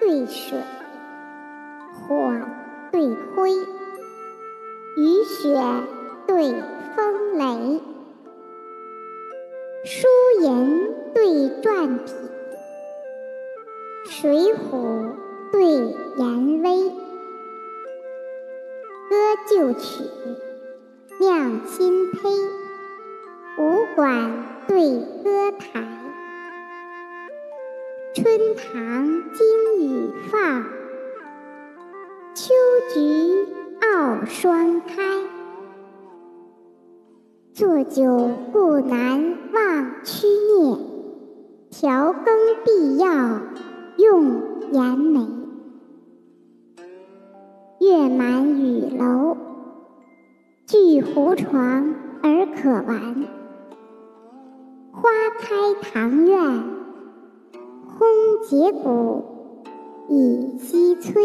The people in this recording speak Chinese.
对水，火对灰，雨雪对风雷，书言对篆体，水浒对颜威，歌旧曲，酿新胚，武馆对歌台。春堂金菊傲霜开。坐酒不难忘曲念，调羹必要用盐梅。月满雨楼，巨胡床而可玩。花开堂院。空结鼓，已西催。